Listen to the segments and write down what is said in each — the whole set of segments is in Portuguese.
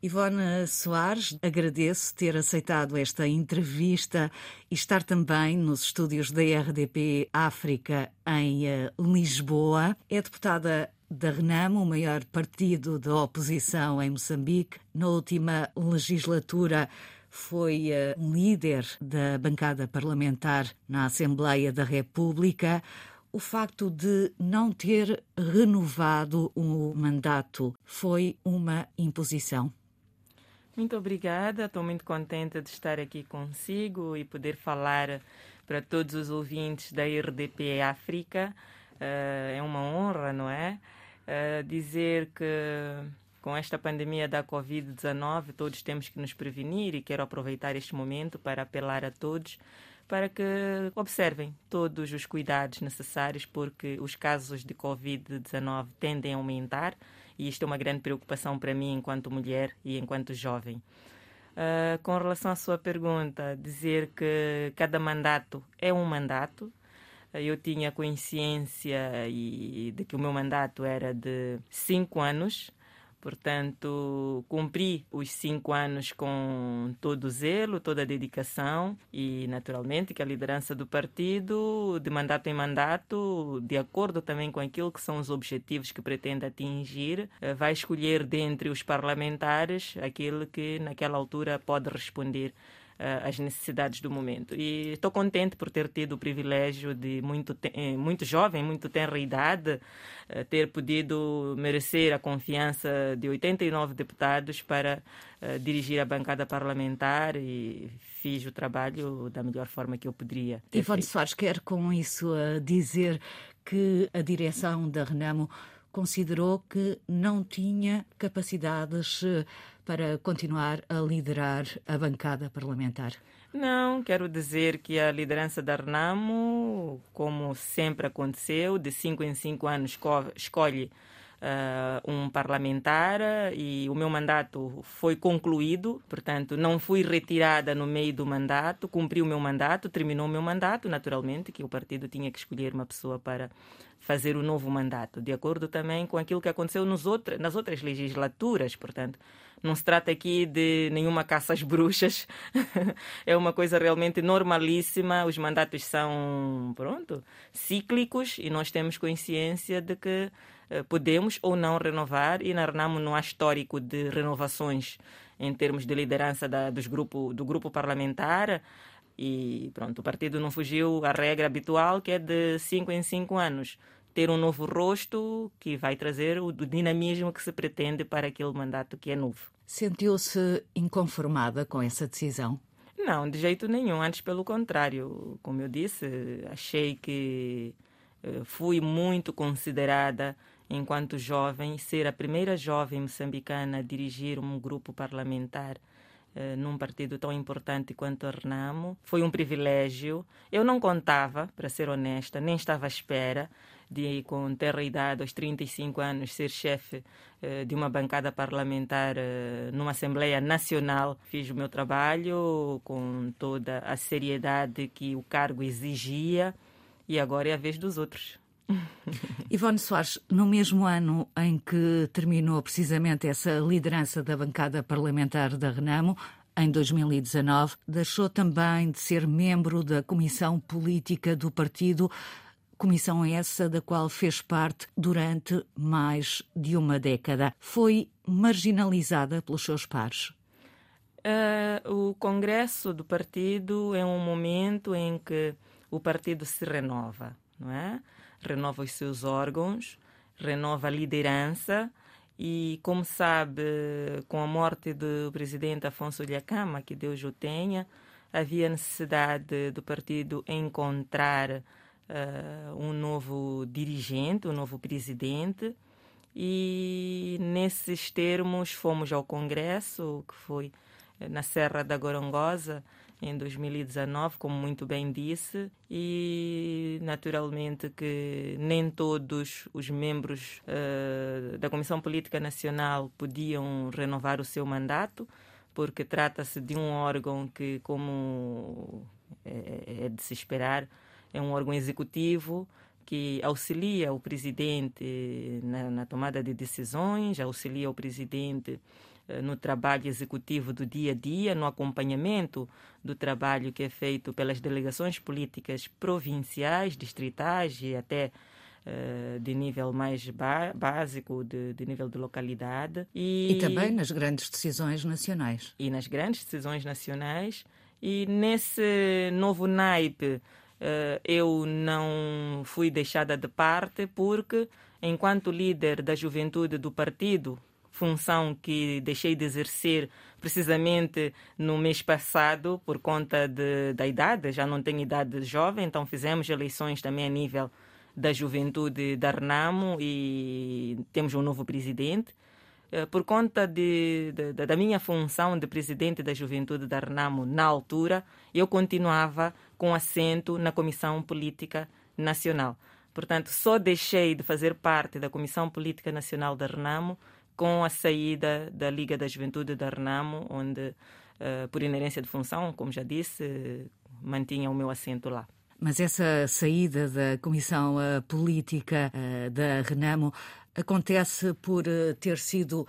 Ivone Soares, agradeço ter aceitado esta entrevista e estar também nos estúdios da RDP África em eh, Lisboa. É deputada da Renamo, o maior partido da oposição em Moçambique. Na última legislatura foi uh, líder da bancada parlamentar na Assembleia da República. O facto de não ter renovado o mandato foi uma imposição? Muito obrigada, estou muito contente de estar aqui consigo e poder falar para todos os ouvintes da RDP África. Uh, é uma honra, não é? Uh, dizer que com esta pandemia da Covid-19 todos temos que nos prevenir e quero aproveitar este momento para apelar a todos para que observem todos os cuidados necessários, porque os casos de Covid-19 tendem a aumentar e isto é uma grande preocupação para mim enquanto mulher e enquanto jovem. Uh, com relação à sua pergunta, dizer que cada mandato é um mandato. Eu tinha consciência e, de que o meu mandato era de cinco anos Portanto, cumpri os cinco anos com todo o zelo, toda a dedicação e, naturalmente, que a liderança do partido, de mandato em mandato, de acordo também com aquilo que são os objetivos que pretende atingir, eh, vai escolher dentre os parlamentares aquele que, naquela altura, pode responder às necessidades do momento. E estou contente por ter tido o privilégio de, muito, eh, muito jovem, muito tenra idade, eh, ter podido merecer a confiança de 89 deputados para dirigir a bancada parlamentar e fiz o trabalho da melhor forma que eu poderia. Ivone Soares quer com isso dizer que a direção da Renamo considerou que não tinha capacidades para continuar a liderar a bancada parlamentar? Não, quero dizer que a liderança da Renamo, como sempre aconteceu, de cinco em cinco anos escolhe uh, um parlamentar e o meu mandato foi concluído, portanto, não fui retirada no meio do mandato, cumpri o meu mandato, terminou o meu mandato, naturalmente, que o partido tinha que escolher uma pessoa para fazer o novo mandato, de acordo também com aquilo que aconteceu nos outra, nas outras legislaturas, portanto. Não se trata aqui de nenhuma caça às bruxas. é uma coisa realmente normalíssima. Os mandatos são, pronto, cíclicos e nós temos consciência de que eh, podemos ou não renovar e na Renamo não há histórico de renovações em termos de liderança da, dos grupo, do grupo parlamentar e pronto, o partido não fugiu à regra habitual que é de cinco em cinco anos ter um novo rosto que vai trazer o dinamismo que se pretende para aquele mandato que é novo. Sentiu-se inconformada com essa decisão? Não, de jeito nenhum. Antes, pelo contrário. Como eu disse, achei que eh, fui muito considerada enquanto jovem, ser a primeira jovem moçambicana a dirigir um grupo parlamentar eh, num partido tão importante quanto a Renamo. Foi um privilégio. Eu não contava, para ser honesta, nem estava à espera de, com ter idade, aos 35 anos, ser chefe eh, de uma bancada parlamentar eh, numa Assembleia Nacional. Fiz o meu trabalho com toda a seriedade que o cargo exigia e agora é a vez dos outros. Ivone Soares, no mesmo ano em que terminou precisamente essa liderança da bancada parlamentar da Renamo, em 2019, deixou também de ser membro da Comissão Política do Partido, comissão essa da qual fez parte durante mais de uma década. Foi marginalizada pelos seus pares? Uh, o Congresso do Partido é um momento em que o partido se renova, não é? Renova os seus órgãos, renova a liderança e, como sabe, com a morte do presidente Afonso Lhacama, que Deus o tenha, havia necessidade do partido encontrar uh, um novo dirigente, um novo presidente. E nesses termos fomos ao Congresso, que foi na Serra da Gorongosa, em 2019, como muito bem disse, e naturalmente que nem todos os membros uh, da Comissão Política Nacional podiam renovar o seu mandato, porque trata-se de um órgão que, como é, é de se esperar, é um órgão executivo que auxilia o presidente na, na tomada de decisões, auxilia o presidente no trabalho executivo do dia a dia, no acompanhamento do trabalho que é feito pelas delegações políticas provinciais, distritais e até uh, de nível mais básico, de, de, nível de localidade. E, e também nas grandes decisões nacionais. E nas grandes decisões nacionais. E nesse novo naipe, uh, eu não fui deixada de parte porque, enquanto líder da juventude do partido, função que deixei de exercer precisamente no mês passado por conta de, da idade, já não tenho idade jovem, então fizemos eleições também a nível da juventude da Renamo e temos um novo presidente. Eh, por conta de, de, da minha função de presidente da juventude da Renamo na altura, eu continuava com assento na Comissão Política Nacional. Portanto, só deixei de fazer parte da Comissão Política Nacional da Renamo com a saída da Liga da Juventude da Renamo, onde, uh, por inerência de função, como já disse, mantinha o meu assento lá. Mas essa saída da Comissão uh, Política da Renamo acontece por ter sido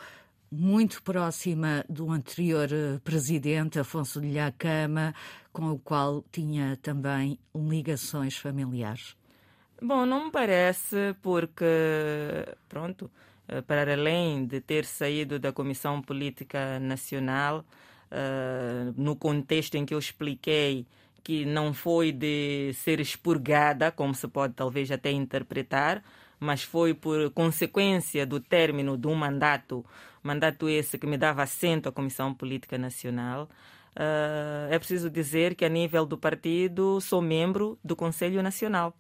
muito próxima do anterior presidente, Afonso de Lhacama, com o qual tinha também ligações familiares. Bom, não me parece, porque, pronto, eh, para além de ter saído da Comissão Política Nacional, uh, no contexto em que eu expliquei que não foi de ser expurgada, como se pode talvez até interpretar, mas foi por consequência do término de um mandato, mandato esse que me dava assento à Comissão Política Nacional. Uh, é preciso dizer que, a nível do partido, sou membro do Conselho Nacional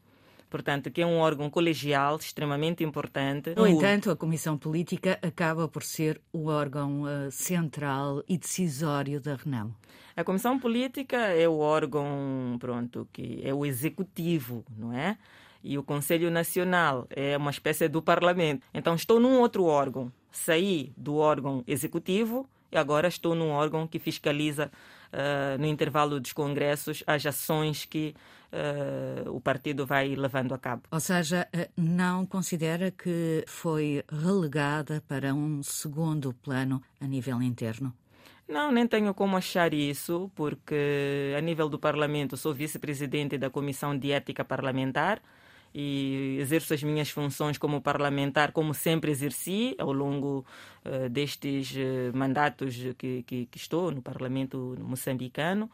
portanto, que é um órgão colegial extremamente importante. No entanto, a Comissão Política acaba por ser o órgão uh, central e decisório da Renamo. A Comissão Política é o órgão, pronto, que é o executivo, não é? E o Conselho Nacional é uma espécie do Parlamento. Então, estou num outro órgão. Saí do órgão executivo e agora estou num órgão que fiscaliza uh, no intervalo dos congressos as ações que uh, o partido vai levando a cabo. Ou seja, eh, não considera que foi relegada para um segundo plano a nível interno? Não, nem tenho como achar isso, porque a nível do Parlamento sou vice-presidente da Comissão de Ética Parlamentar e exerço as minhas funções como parlamentar, como sempre exerci ao longo uh, destes uh, mandatos que, que, que, estou no Parlamento moçambicano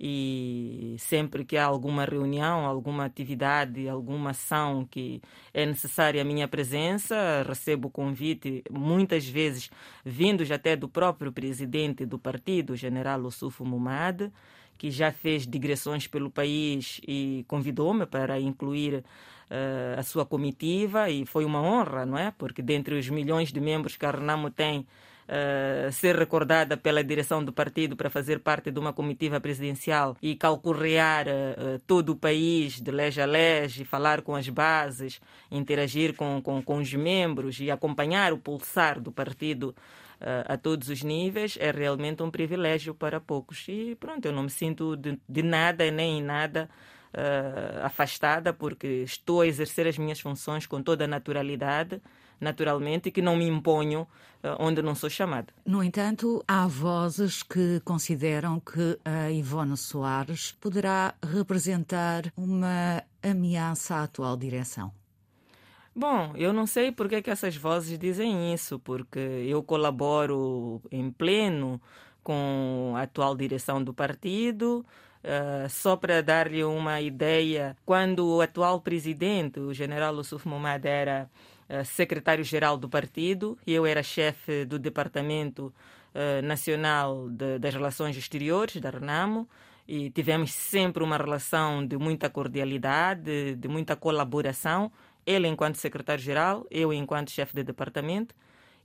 e sempre que há alguma reunião, alguma atividade, alguma ação que é necessária a minha presença, recebo convite, muitas vezes vindos até do próprio presidente do partido, general Ossufo Mumad, que já fez digressões pelo país e convidou-me para incluir uh, a sua comitiva e foi uma honra, não é? Porque dentre os milhões de membros que a Renamo tem, uh, ser recordada pela direção do partido para fazer parte de uma comitiva presidencial e calcorrear uh, todo o país de lege a lege, falar com as bases, interagir com, com, com os membros e acompanhar o pulsar do partido a todos os níveis é realmente um privilégio para poucos. E pronto, eu não me sinto de, de nada nem em nada uh, afastada, porque estou a exercer as minhas funções com toda a naturalidade naturalmente, e que não me imponho uh, onde não sou chamada. No entanto, há vozes que consideram que a Ivone Soares poderá representar uma ameaça à atual direção. Bom, eu não sei porque é que essas vozes dizem isso, porque eu colaboro em pleno com a atual direção do partido. Uh, só para dar-lhe uma ideia, quando o atual presidente, o general Yusuf Momad, era secretário-geral do partido, e eu era chefe do Departamento uh, Nacional das Relações Exteriores, da RENAMO, e tivemos sempre uma relação de muita cordialidade, de, de muita colaboração, ele enquanto secretário-geral, eu enquanto chefe de departamento,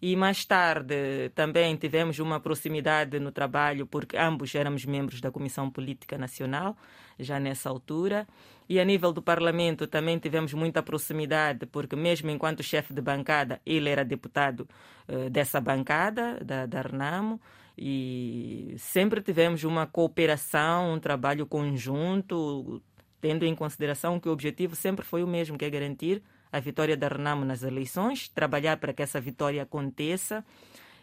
e mais tarde também tivemos uma proximidade no trabalho, porque ambos éramos membros da Comissão Política Nacional, já nessa altura. E a nível do Parlamento também tivemos muita proximidade, porque mesmo enquanto chefe de bancada, ele era deputado uh, dessa bancada, da, da Renamo, e sempre tivemos uma cooperação, um trabalho conjunto, tendo em consideração que o objetivo sempre foi o mesmo, que é garantir a vitória da Renamo nas eleições, trabalhar para que essa vitória aconteça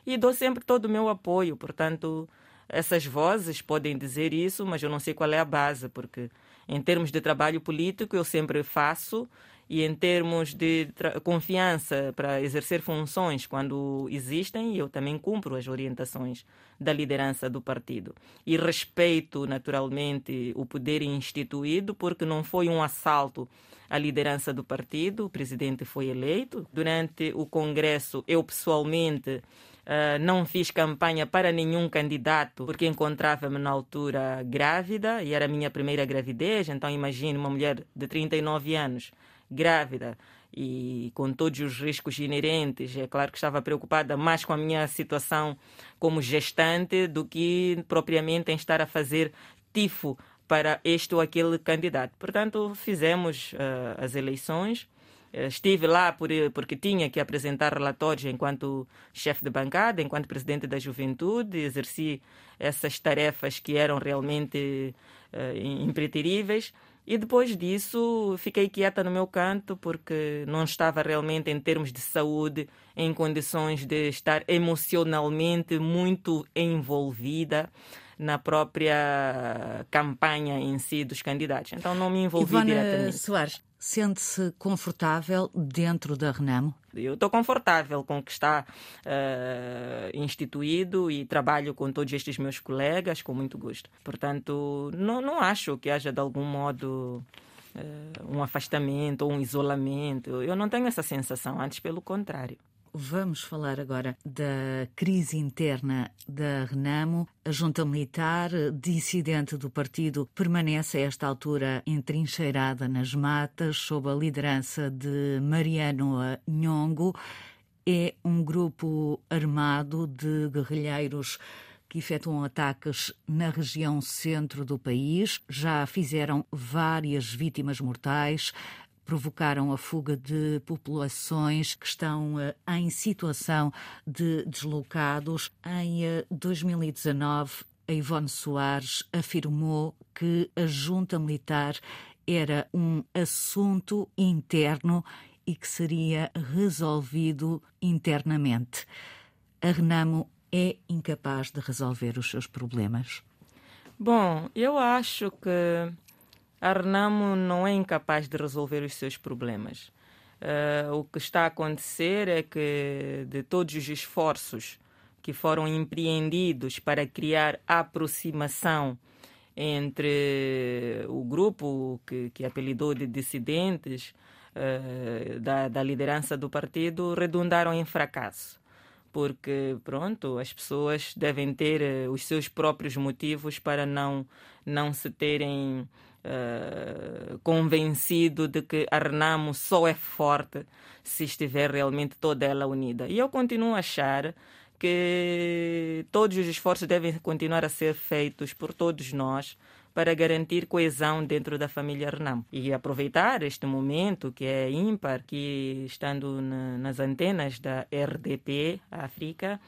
e dou sempre todo o meu apoio. Portanto, essas vozes podem dizer isso, mas eu não sei qual é a base, porque em termos de trabalho político eu sempre faço e em termos de confiança para exercer funções quando existem, eu também cumpro as orientações da liderança do partido. E respeito, naturalmente, o poder instituído, porque não foi um assalto à liderança do partido, o presidente foi eleito. Durante o Congresso, eu pessoalmente Uh, não fiz campanha para nenhum candidato porque encontrava-me na altura grávida e era a minha primeira gravidez. Então, imagine uma mulher de 39 anos grávida e com todos os riscos inerentes. É claro que estava preocupada mais com a minha situação como gestante do que propriamente em estar a fazer tifo para este ou aquele candidato. Portanto, fizemos uh, as eleições. Eh, estive lá por, porque tinha que apresentar relatórios enquanto chefe de bancada, enquanto presidente da juventude, exerci essas tarefas que eram realmente uh, impreteríveis. E depois disso fiquei quieta no meu canto porque não estava realmente, em termos de saúde, em condições de estar emocionalmente muito envolvida na própria campanha em si dos candidatos. Então não me envolvi Ivana diretamente. Soares, sente-se confortável dentro da Renamo? Eu estou confortável com o que está uh, instituído e trabalho com todos estes meus colegas com muito gosto. Portanto, não, não acho que haja de algum modo uh, um afastamento ou um isolamento. Eu não tenho essa sensação, antes pelo contrário. Vamos falar agora da crise interna da Renamo. A junta militar dissidente do partido permanece a esta altura entrincheirada nas matas, sob a liderança de Mariano Nhongo. É um grupo armado de guerrilheiros que efetuam ataques na região centro do país. Já fizeram várias vítimas mortais provocaram a fuga de populações que estão uh, em situação de deslocados. Em uh, 2019, a Ivone Soares afirmou que a junta militar era um assunto interno e que seria resolvido internamente. A Renamo é incapaz de resolver os seus problemas? Bom, eu acho que a Renamo não é incapaz de resolver os seus problemas. Uh, o que está a acontecer é que, de todos os esforços que foram empreendidos para criar aproximação entre o grupo que, que apelidou de dissidentes uh, da, da liderança do partido, redundaram em fracasso porque pronto as pessoas devem ter uh, os seus próprios motivos para não não se terem uh, convencido de que a Renamo só é forte se estiver realmente toda ela unida. E eu continuo a achar que todos os esforços devem continuar a ser feitos por todos nós para garantir coesão dentro da família Renamo. E aproveitar este momento que é ímpar, que estando na, nas antenas da RDP África,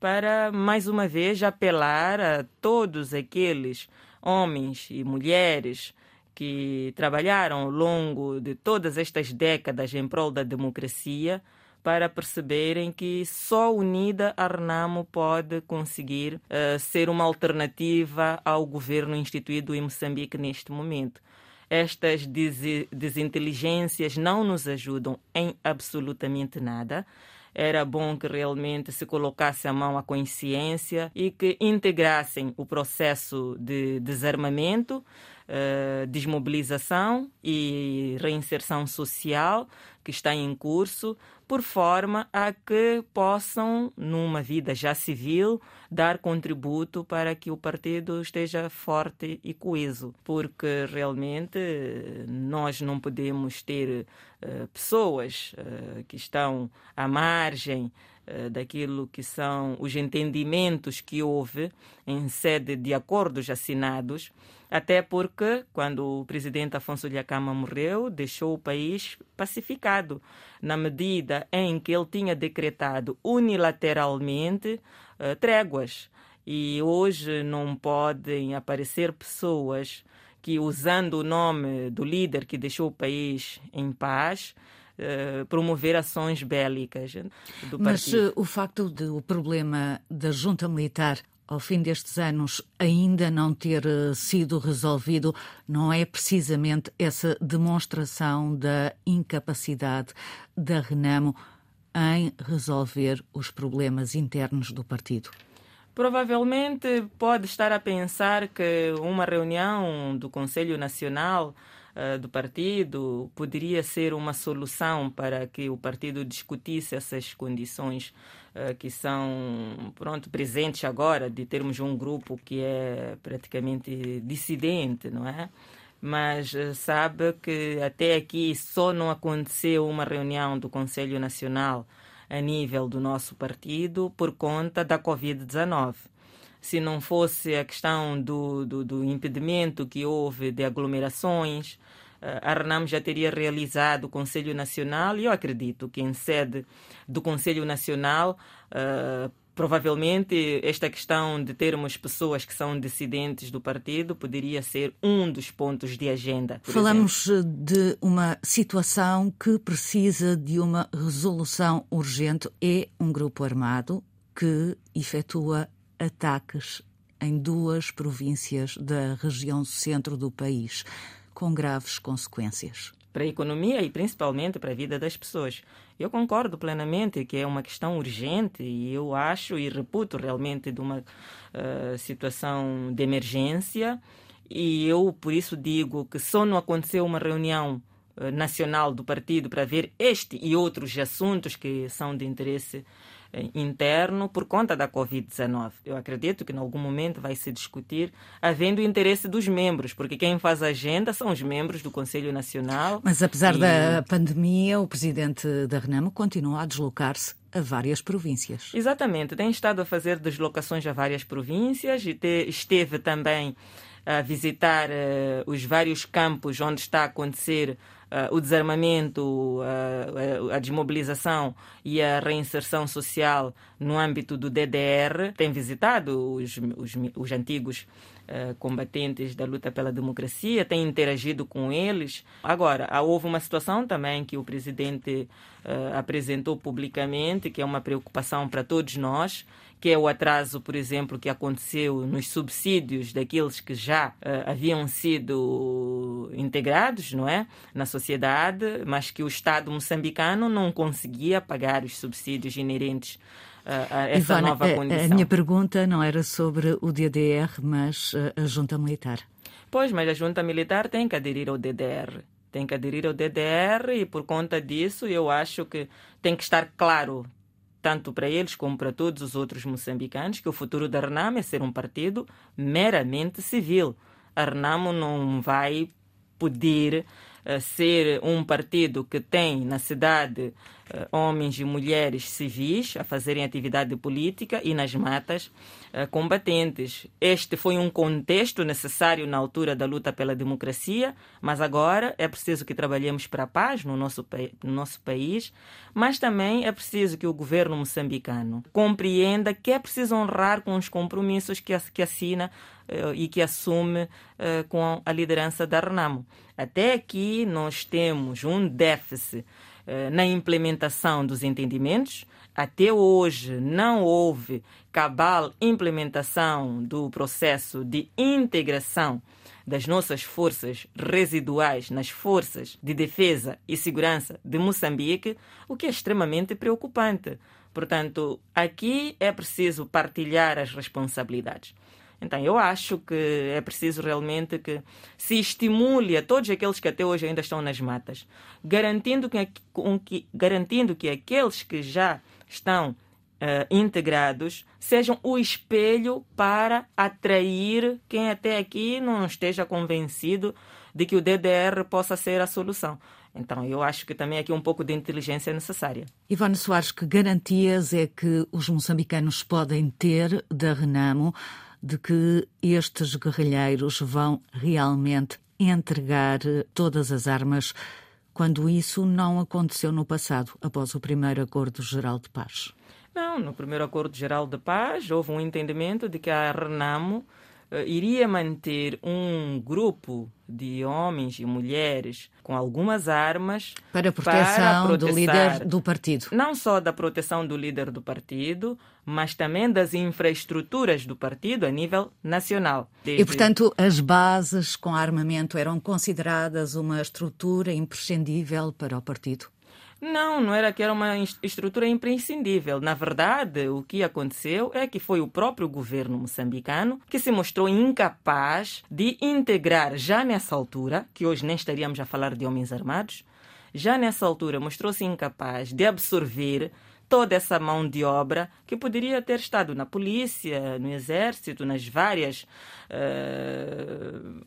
para mais uma vez apelar a todos aqueles homens e mulheres que trabalharam ao longo de todas estas décadas em prol da democracia para perceberem que só unida a Renamo pode conseguir uh, ser uma alternativa ao governo instituído em Moçambique neste momento. Estas des desinteligências não nos ajudam em absolutamente nada era bom que realmente se colocasse a mão à consciência e que integrassem o processo de desarmamento, uh, desmobilização e reinserção social que está em curso, por forma a que possam, numa vida já civil, dar contributo para que o partido esteja forte e coeso, porque realmente nós não podemos ter uh, pessoas uh, que estão à margem daquilo que são os entendimentos que houve em sede de acordos assinados até porque, quando o presidente Afonso Lhacama morreu, deixou o país pacificado, na medida em que ele tinha decretado unilateralmente uh, tréguas. E hoje não podem aparecer pessoas que, usando o nome do líder que deixou o país em paz, uh, promover ações bélicas do Mas partido. o facto de o problema da junta militar ao fim destes anos ainda não ter sido resolvido, não é precisamente essa demonstração da incapacidade da Renamo em resolver os problemas internos do partido? Provavelmente pode estar a pensar que uma reunião do Conselho Nacional uh, do partido poderia ser uma solução para que o partido discutisse essas condições uh, que são pronto presentes agora de termos um grupo que é praticamente dissidente, não é? Mas uh, sabe que até aqui só não aconteceu uma reunião do Conselho Nacional a nível do nosso partido por conta da Covid-19. Se não fosse a questão do, do, do, impedimento que houve de aglomerações, eh, a RENAM já teria realizado o Conselho Nacional e eu acredito que em sede do Conselho Nacional uh, provavelmente esta questão de termos pessoas que são dissidentes do partido poderia ser um dos pontos de agenda. Falamos exemplo. de uma situação que precisa de uma resolução urgente. É um grupo armado que efetua ataques em duas províncias da região centro do país, com graves consequências para a economia e principalmente para a vida das pessoas. Eu concordo plenamente que é uma questão urgente e eu acho e reputo realmente de uma uh, situação de emergência e eu por isso digo que só não aconteceu uma reunião uh, nacional do partido para ver este e outros assuntos que são de interesse eh, interno por conta da Covid-19. Eu acredito que em algum momento vai se discutir, havendo interesse dos membros, porque quem faz a agenda são os membros do Conselho Nacional. Mas apesar e... da pandemia, o presidente da Renamo continua a deslocar-se a várias províncias. Exatamente, tem estado a fazer deslocações a várias províncias e te, esteve também a visitar uh, os vários campos onde está a acontecer uh, o desarmamento, uh, a desmobilização e a reinserção social no âmbito do DDR. Tem visitado os, os, os antigos uh, combatentes da luta pela democracia, tem interagido com eles. Agora, houve uma situação também que o presidente apresentou publicamente, que é uma preocupação para todos nós, que é o atraso, por exemplo, que aconteceu nos subsídios daqueles que já uh, haviam sido integrados, não é, na sociedade, mas que o Estado moçambicano não conseguia pagar os subsídios inerentes uh, a essa Ivana, nova condição. A minha pergunta não era sobre o DDR, mas uh, a junta militar. Pois, mas a junta militar tem que aderir ao DDR tem que aderir ao DDR e por conta disso eu acho que tem que estar claro tanto para eles como para todos os outros moçambicanos, que o futuro da Renamo é ser um partido meramente civil. A Renamo não vai poder uh, ser um partido que tem na cidade homens e mulheres civis a fazerem atividade política e nas matas uh, combatentes. Este foi um contexto necessário na altura da luta pela democracia, mas agora é preciso que trabalhemos para a paz no nosso, no nosso país, mas também é preciso que o governo moçambicano compreenda que é preciso honrar com os compromissos que, que assina uh, e que assume com a liderança da Renamo. Até aqui nós temos um déficit na implementação dos entendimentos. Até hoje não houve cabal implementação do processo de integração das nossas forças residuais nas forças de defesa e segurança de Moçambique, o que é extremamente preocupante. Portanto, aqui é preciso partilhar as responsabilidades. Então, eu acho que é preciso realmente que se estimule a todos aqueles que até hoje ainda estão nas matas, garantindo que, garantindo que aqueles que já estão uh, integrados sejam o espelho para atrair quem até aqui não esteja convencido de que o DDR possa ser a solução. Então, eu acho que também aqui um pouco de inteligência é necessária. Ivone Soares, que garantias é que os moçambicanos podem ter da Renamo de que estes guerrilheiros vão realmente entregar todas as armas quando isso não aconteceu no passado, após o primeiro Acordo Geral de Paz? Não, no primeiro Acordo Geral de Paz houve um entendimento de que a Renamo iria manter um grupo de homens e mulheres com algumas armas para proteção para do líder do partido. Não só da proteção do líder do partido, mas também das infraestruturas do partido a nível nacional. Desde... E, portanto, as bases com armamento eram consideradas uma estrutura imprescindível para o partido? Não, não era que era uma estrutura imprescindível. Na verdade, o que aconteceu é que foi o próprio governo moçambicano que se mostrou incapaz de integrar, já nessa altura, que hoje nem estaríamos a falar de homens armados, já nessa altura mostrou-se incapaz de absorver toda essa mão de obra que poderia ter estado na polícia, no exército, nas várias. Uh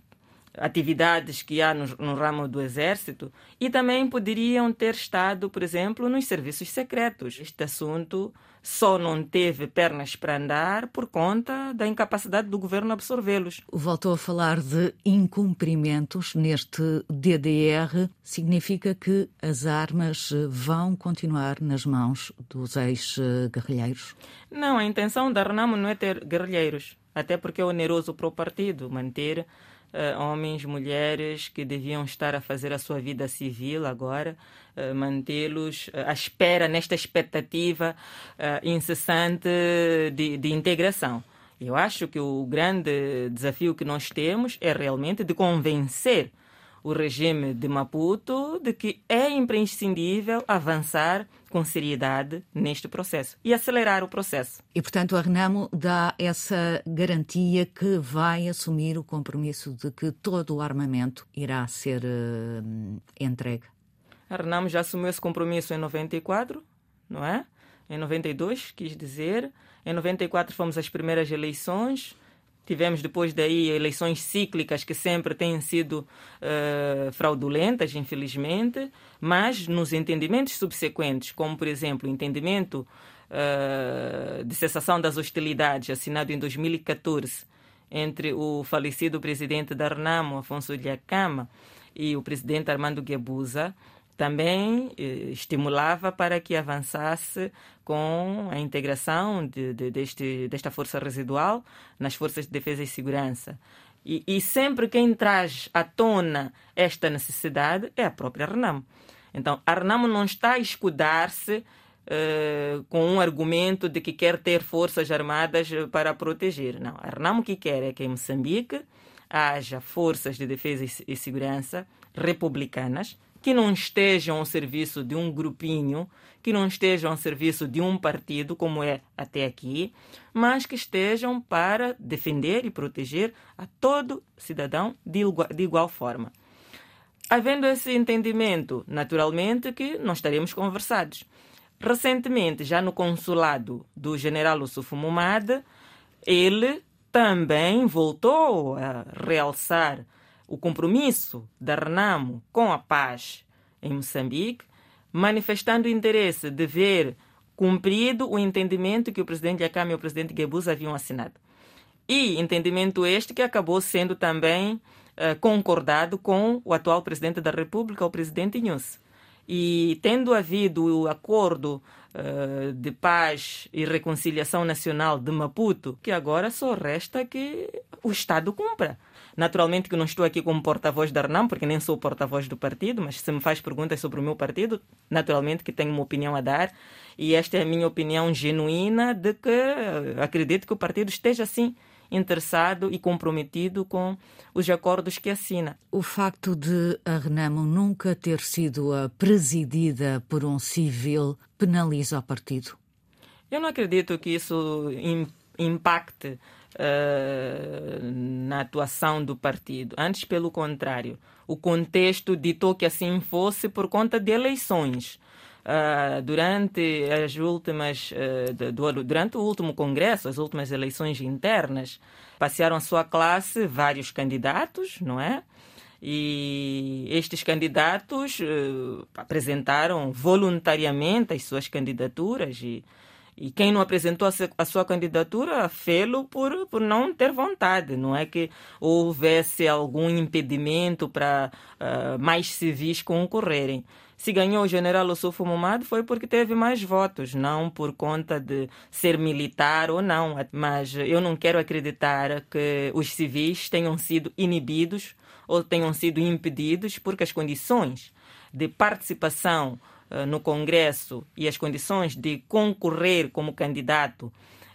atividades que há no, no, ramo do exército e também poderiam ter estado, por exemplo, nos serviços secretos. Este assunto só não teve pernas para andar por conta da incapacidade do governo absorvê-los. Voltou a falar de incumprimentos neste DDR. Significa que as armas vão continuar nas mãos dos ex-guerrilheiros? Não, a intenção da Renamo não é ter guerrilheiros, até porque é oneroso para o partido manter uh, homens, mulheres que deviam estar a fazer a sua vida civil agora, uh, mantê-los uh, à espera, nesta expectativa incessante de, de integração. Eu acho que o grande desafio que nós temos é realmente de convencer o regime de Maputo de que é imprescindível avançar com seriedade neste processo e acelerar o processo. E, portanto, a Renamo dá essa garantia que vai assumir o compromisso de que todo o armamento irá ser uh, entregue. A Renamo já assumiu esse compromisso em 94, não é? Em 92, quis dizer. Em 94 fomos às primeiras eleições. Tivemos depois daí eleições cíclicas que sempre têm sido uh, fraudulentas, infelizmente, mas nos entendimentos subsequentes, como por exemplo o entendimento uh, de cessação das hostilidades assinado em 2014 entre o falecido presidente da RNAMO, Afonso Ilhacama, e o presidente Armando Guebuza, também eh, estimulava para que avançasse com a integração de, de, deste, desta força residual nas forças de defesa e segurança. E, e, sempre quem traz à tona esta necessidade é a própria Renamo. Então, a Renamo não está a escudar-se uh, com um argumento de que quer ter forças armadas para proteger. Não, a Renamo que quer é que em Moçambique haja forças de defesa e segurança republicanas que não estejam ao serviço de um grupinho, que não estejam ao serviço de um partido, como é até aqui, mas que estejam para defender e proteger a todo cidadão de igual, de igual forma. Havendo esse entendimento, naturalmente que nós estaremos conversados. Recentemente, já no consulado do general Yusuf Mumad, ele também voltou a realçar o compromisso da Renamo com a paz em Moçambique, manifestando o interesse de ver cumprido o entendimento que o presidente Yakame e o presidente Gebus haviam assinado. E entendimento este que acabou sendo também uh, concordado com o atual presidente da República, o presidente Inhus. E tendo havido o acordo uh, de paz e reconciliação nacional de Maputo, que agora só resta que o Estado cumpra. Naturalmente que não estou aqui como porta-voz da RNAM, porque nem sou porta-voz do partido, mas se me faz perguntas sobre o meu partido, naturalmente que tenho uma opinião a dar. E esta é a minha opinião genuína de que eh, acredito que o partido esteja assim interessado e comprometido com os acordos que assina. O facto de a Renamo nunca ter sido presidida por um civil penaliza o partido? Eu não acredito que isso impacte uh, na atuação do partido. Antes, pelo contrário, o contexto ditou que assim fosse por conta de eleições. Uh, durante as últimas uh, do, durante o último congresso, as últimas eleições internas, passearam a sua classe vários candidatos, não é? E estes candidatos uh, apresentaram voluntariamente as suas candidaturas e E quem não apresentou a sua candidatura fê-lo por, por não ter vontade. Não é que houvesse algum impedimento para uh, mais civis concorrerem. Se ganhou o general Ossufo Momad foi porque teve mais votos, não por conta de ser militar ou não. Mas eu não quero acreditar que os civis tenham sido inibidos ou tenham sido impedidos porque as condições de participação no Congresso e as condições de concorrer como candidato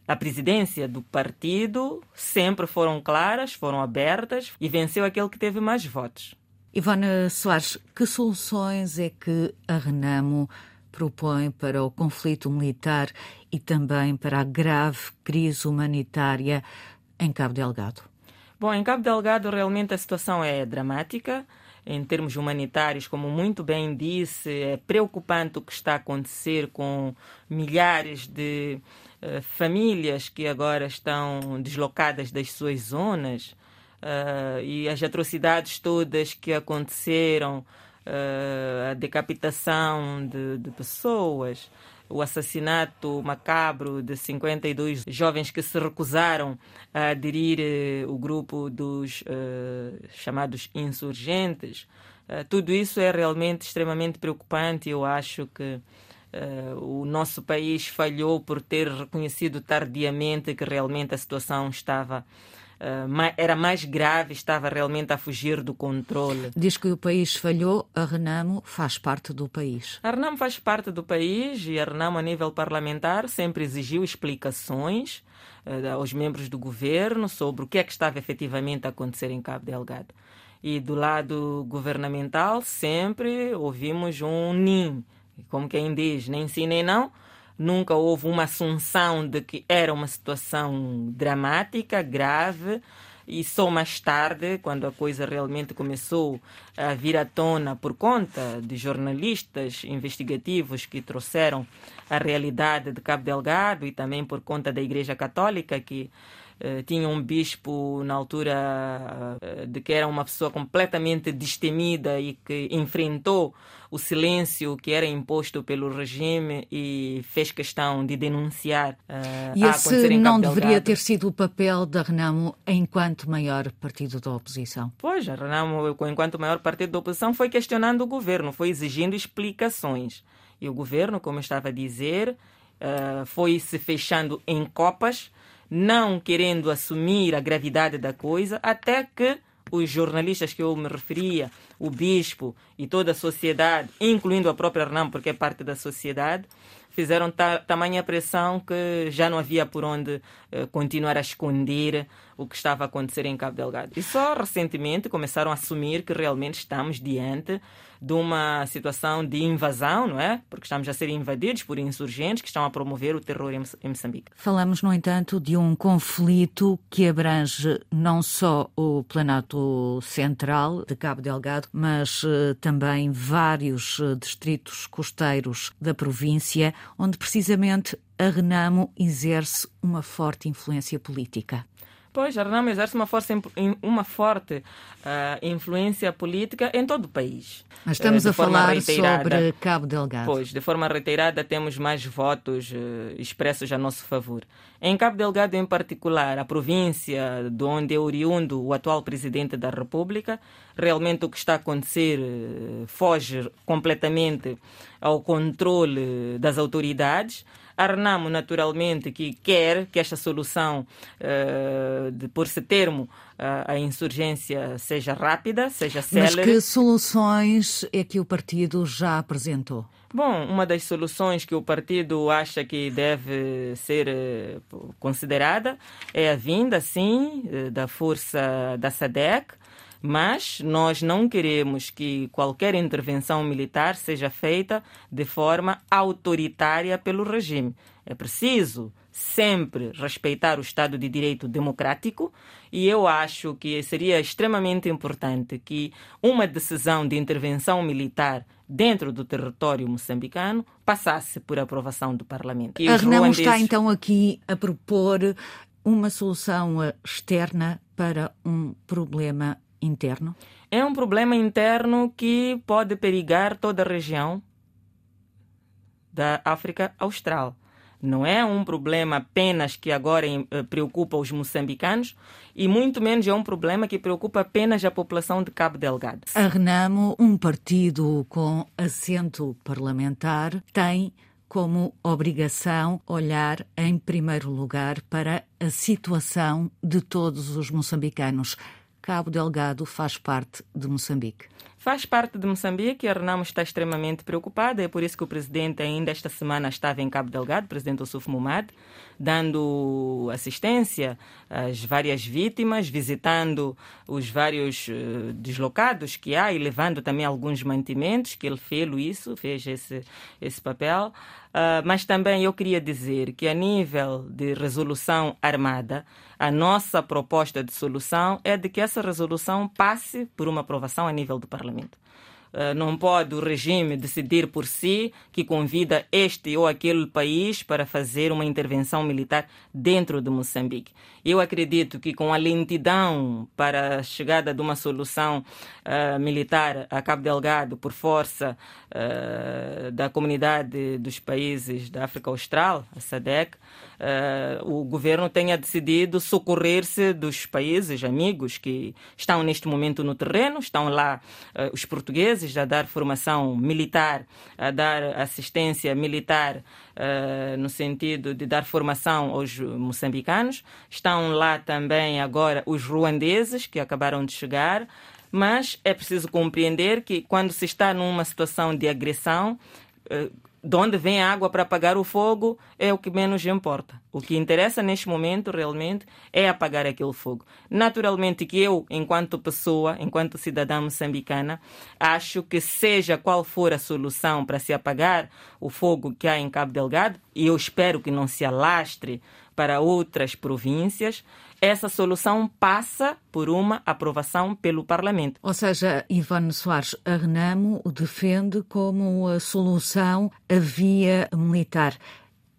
à presidência do partido sempre foram claras, foram abertas e venceu aquele que teve mais votos. Ivana Soares, que soluções é que a Renamo propõe para o conflito militar e também para a grave crise humanitária em Cabo Delgado? Bom, em Cabo Delgado realmente a situação é dramática em termos humanitários, como muito bem disse, é preocupante o que está a acontecer com milhares de uh, famílias que agora estão deslocadas das suas zonas uh, e as atrocidades todas que aconteceram, uh, a decapitação de, de pessoas, o assassinato macabro de 52 jovens que se recusaram a aderir uh, o grupo dos uh, chamados insurgentes. Uh, tudo isso é realmente extremamente preocupante. Eu acho que o nosso país falhou por ter reconhecido tardiamente que realmente a situação estava era mais grave, estava realmente a fugir do controle. Diz que o país falhou, a Renamo faz parte do país. A Renamo faz parte do país e a Renamo, a nível parlamentar, sempre exigiu explicações uh, aos membros do governo sobre o que é que estava efetivamente a acontecer em Cabo Delgado. E do lado governamental, sempre ouvimos um NIM, como quem diz, nem sim nem não nunca houve uma assunção de que era uma situação dramática, grave, e só mais tarde, quando a coisa realmente começou a vir à tona por conta de jornalistas investigativos que trouxeram a realidade de Cabo Delgado e também por conta da Igreja Católica que tinha um bispo na altura eh, de que era uma pessoa completamente destemida e que enfrentou o silêncio que era imposto pelo regime e fez questão de denunciar uh, e esse não deveria ter sido o papel da Renamo enquanto maior partido da oposição? Pois, a Renamo, enquanto maior partido da oposição, foi questionando o governo, foi exigindo explicações. E o governo, como eu estava a dizer, uh, foi se fechando em copas não querendo assumir a gravidade da coisa, até que os jornalistas que eu me referia, o bispo e toda a sociedade, incluindo a própria Renam, porque é parte da sociedade, fizeram ta tamanha pressão que já não havia por onde uh, continuar a esconder o que estava a acontecer em Cabo Delgado. E só recentemente começaram a assumir que realmente estamos diante de uma situação de invasão, não é? Porque estamos a ser invadidos por insurgentes que estão a promover o terror em Moçambique. Falamos, no entanto, de um conflito que abrange não só o Planalto Central de Cabo Delgado, mas uh, também vários uh, distritos costeiros da província, onde precisamente a Renamo exerce uma forte influência política. Pois, a Renamo exerce uma, força, uma forte uh, influência política em todo o país. Mas estamos uh, a falar reiterada. sobre Cabo Delgado. Pois, de forma reiterada temos mais votos uh, expressos a nosso favor. Em Cabo Delgado, em particular, a província de onde é oriundo o atual presidente da República, realmente o que está a acontecer foge completamente ao controle das autoridades. A Renamo, naturalmente, que quer que esta solução, uh, de por-se termo, uh, a insurgência seja rápida, seja célere. Mas que soluções é que o partido já apresentou? Bom, uma das soluções que o partido acha que deve ser uh, considerada é a vinda, sim, da força da SADEC, mas nós não queremos que qualquer intervenção militar seja feita de forma autoritária pelo regime. É preciso sempre respeitar o Estado de Direito democrático e eu acho que seria extremamente importante que uma decisão de intervenção militar dentro do território moçambicano passasse por aprovação do Parlamento. E a Renamo está então aqui a propor uma solução externa para um problema interno? É um problema interno que pode perigar toda a região da África Austral. Não é um problema apenas que agora eh, preocupa os moçambicanos e muito menos é um problema que preocupa apenas a população de Cabo Delgado. A Renamo, um partido com assento parlamentar, tem como obrigação olhar em primeiro lugar para a situação de todos os moçambicanos. Cabo Delgado faz parte de Moçambique. Faz parte de Moçambique e a Renamo está extremamente preocupada. É por isso que o presidente ainda esta semana estava em Cabo Delgado, presidente Ossuf Mumad, dando assistência às várias vítimas, visitando os vários uh, deslocados que há e levando também alguns mantimentos, que ele fez isso, fez esse, esse papel. Uh, mas também eu queria dizer que a nível de resolução armada, a nossa proposta de solução é de que essa resolução passe por uma aprovação a nível do Parlamento. Uh, não pode o regime decidir por si que convida este ou aquele país para fazer uma intervenção militar dentro de Moçambique. Eu acredito que com a lentidão para a chegada de uma solução uh, militar a Cabo Delgado por força uh, da comunidade dos países da África Austral, a SADEC, uh, o governo tenha decidido socorrer-se dos países amigos que estão neste momento no terreno, estão lá os portugueses a dar formação militar, a dar assistência militar uh, no sentido de dar formação aos moçambicanos. Estão lá também agora os ruandeses que acabaram de chegar. Mas é preciso compreender que quando se está numa situação de agressão, uh, de onde vem a água para apagar o fogo é o que menos importa. O que interessa neste momento realmente é apagar aquele fogo. Naturalmente que eu, enquanto pessoa, enquanto cidadã moçambicana, acho que seja qual for a solução para se apagar o fogo que há em Cabo Delgado, e eu espero que não se alastre para outras províncias, essa solução passa por uma aprovação pelo Parlamento. Ou seja, Ivone Soares, a Renamo defende como a solução a via militar.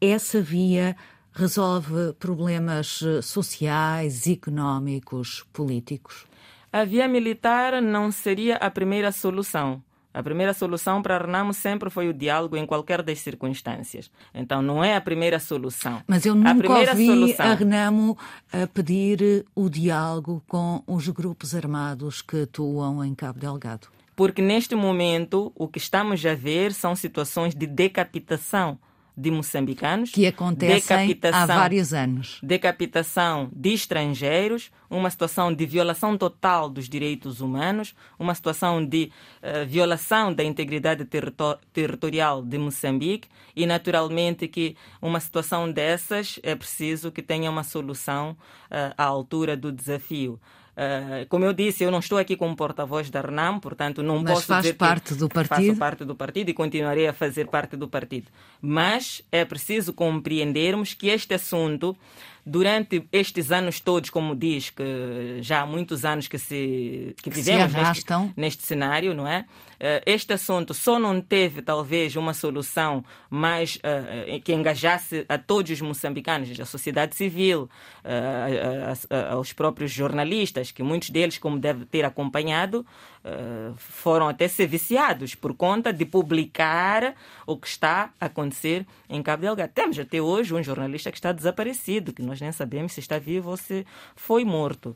Essa via resolve problemas sociais, económicos, políticos? A via militar não seria a primeira solução. A primeira solução para a Renamo sempre foi o diálogo em qualquer das circunstâncias. Então não é a primeira solução. Mas eu nunca a primeira ouvi solução... a Renamo a pedir o diálogo com os grupos armados que atuam em Cabo Delgado. Porque neste momento o que estamos a ver são situações de decapitação de moçambicanos. Que acontecem há vários anos. Decapitação de estrangeiros, uma situação de violação total dos direitos humanos, uma situação de uh, violação da integridade territor territorial de Moçambique e, naturalmente, que uma situação dessas é preciso que tenha uma solução uh, à altura do desafio. Uh, como eu disse, eu não estou aqui como porta-voz da RNAM, portanto não Mas posso faz dizer parte do partido. Faço parte do partido e continuarei a fazer parte do partido. Mas é preciso compreendermos que este assunto durante estes anos todos, como diz, que já há muitos anos que, se, que vivemos se neste, neste, cenário, não é? Eh, este assunto só não teve, talvez, uma solução mais uh, que engajasse a todos os moçambicanos, a sociedade civil, uh, a, a, aos próprios jornalistas, que muitos deles, como deve ter acompanhado, foram até ser viciados por conta de publicar o que está a acontecer em Cabo Delgado. Temos até hoje um jornalista que está desaparecido, que nós nem sabemos se está vivo ou se foi morto.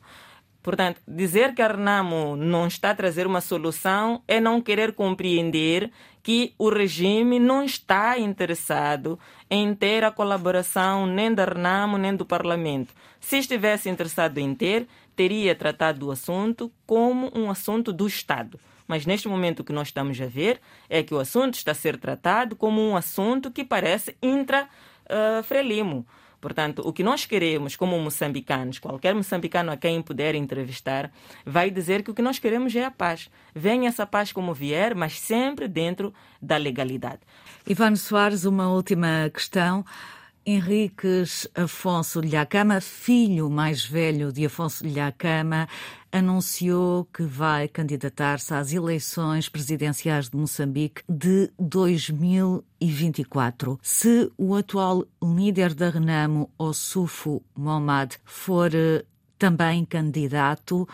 Portanto, dizer que a Renamo não está a trazer uma solução é não querer compreender que o regime não está interessado em ter a colaboração nem da Renamo nem do Parlamento. Se estivesse interessado em ter, teria tratado o assunto como um assunto do Estado. Mas neste momento o que nós estamos a ver é que o assunto está a ser tratado como um assunto que parece intra-frelimo. Uh, Portanto, o que nós queremos como moçambicanos, qualquer moçambicano a quem puder entrevistar, vai dizer que o que nós queremos é a paz. Venha essa paz como vier, mas sempre dentro da legalidade. Ivano Soares, uma última questão. Henriques Afonso Lhacama, filho mais velho de Afonso Lhacama, anunciou que vai candidatar-se às eleições presidenciais de Moçambique de 2024. Se o atual líder da Renamo, Ossufo Momad, for eh, também candidato,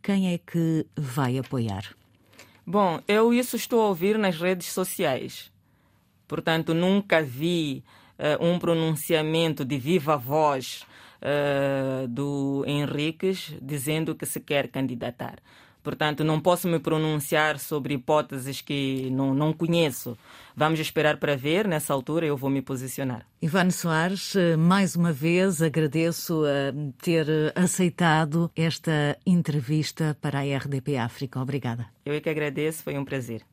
quem é que vai apoiar? Bom, eu isso estou a ouvir nas redes sociais. Portanto, nunca vi um pronunciamento de viva voz do Henriques dizendo que se quer candidatar. Portanto, não posso me pronunciar sobre hipóteses que não, não conheço. Vamos esperar para ver, nessa altura eu vou me posicionar. Ivane Soares, mais uma vez agradeço a ter aceitado esta entrevista para a RDP África. Obrigada. Eu é que agradeço, foi um prazer.